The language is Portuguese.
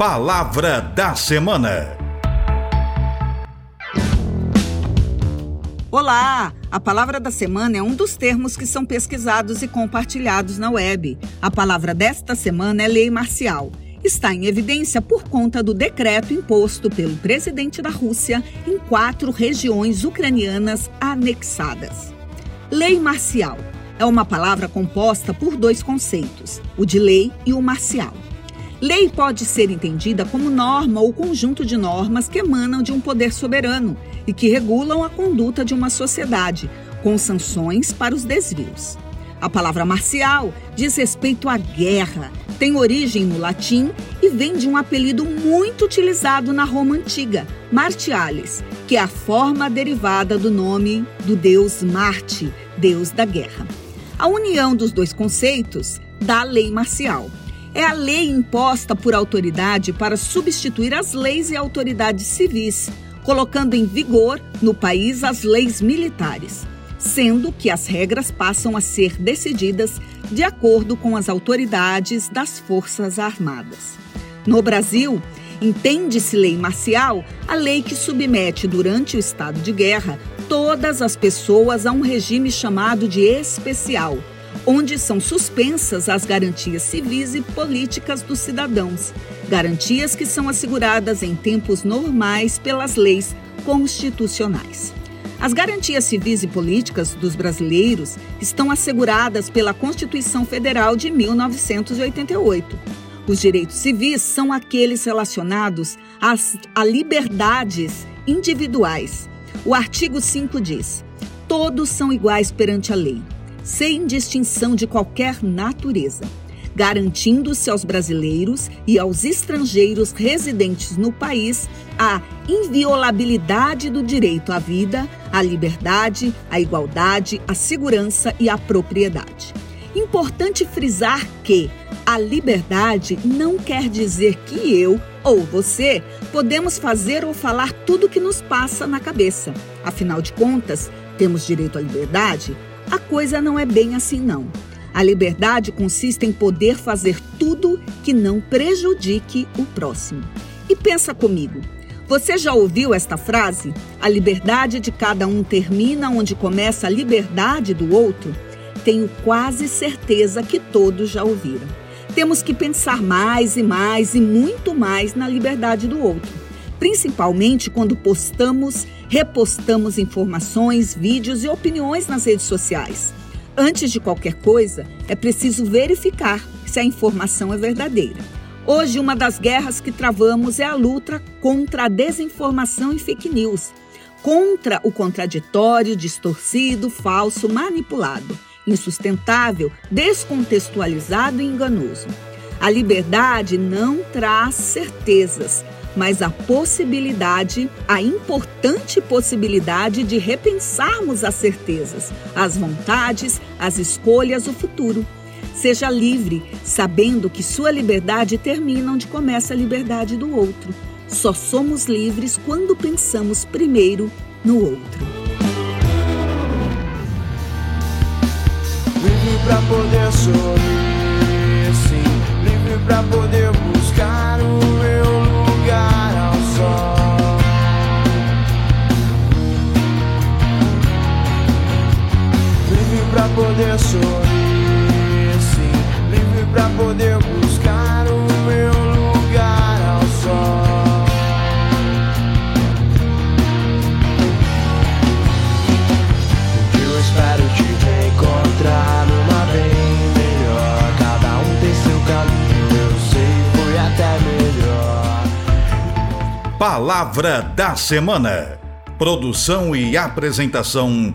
Palavra da Semana. Olá! A palavra da semana é um dos termos que são pesquisados e compartilhados na web. A palavra desta semana é lei marcial. Está em evidência por conta do decreto imposto pelo presidente da Rússia em quatro regiões ucranianas anexadas. Lei marcial é uma palavra composta por dois conceitos, o de lei e o marcial. Lei pode ser entendida como norma ou conjunto de normas que emanam de um poder soberano e que regulam a conduta de uma sociedade, com sanções para os desvios. A palavra marcial diz respeito à guerra, tem origem no latim e vem de um apelido muito utilizado na Roma antiga, Martialis, que é a forma derivada do nome do deus Marte, deus da guerra. A união dos dois conceitos dá a lei marcial. É a lei imposta por autoridade para substituir as leis e autoridades civis colocando em vigor no país as leis militares, sendo que as regras passam a ser decididas de acordo com as autoridades das Forças Armadas. No Brasil, entende-se lei marcial a lei que submete, durante o estado de guerra, todas as pessoas a um regime chamado de especial onde são suspensas as garantias civis e políticas dos cidadãos, garantias que são asseguradas em tempos normais pelas leis constitucionais. As garantias civis e políticas dos brasileiros estão asseguradas pela Constituição Federal de 1988. Os direitos civis são aqueles relacionados às a liberdades individuais. O artigo 5 diz: todos são iguais perante a lei sem distinção de qualquer natureza, garantindo-se aos brasileiros e aos estrangeiros residentes no país a inviolabilidade do direito à vida, à liberdade, à igualdade, à segurança e à propriedade. Importante frisar que a liberdade não quer dizer que eu ou você podemos fazer ou falar tudo o que nos passa na cabeça. Afinal de contas, temos direito à liberdade a coisa não é bem assim, não. A liberdade consiste em poder fazer tudo que não prejudique o próximo. E pensa comigo. Você já ouviu esta frase? A liberdade de cada um termina onde começa a liberdade do outro? Tenho quase certeza que todos já ouviram. Temos que pensar mais e mais e muito mais na liberdade do outro, principalmente quando postamos repostamos informações, vídeos e opiniões nas redes sociais. Antes de qualquer coisa, é preciso verificar se a informação é verdadeira. Hoje, uma das guerras que travamos é a luta contra a desinformação e fake news, contra o contraditório, distorcido, falso, manipulado, insustentável, descontextualizado e enganoso. A liberdade não traz certezas, mas a possibilidade, a importante possibilidade de repensarmos as certezas, as vontades, as escolhas, o futuro. Seja livre, sabendo que sua liberdade termina onde começa a liberdade do outro. Só somos livres quando pensamos primeiro no outro. Livre para poder sorrir, sim. Livre para poder poder sorrir, sim, livre pra poder buscar o meu lugar ao sol. Porque eu espero te encontrar numa bem melhor. Cada um tem seu caminho, eu sei, foi até melhor. Palavra da semana. Produção e apresentação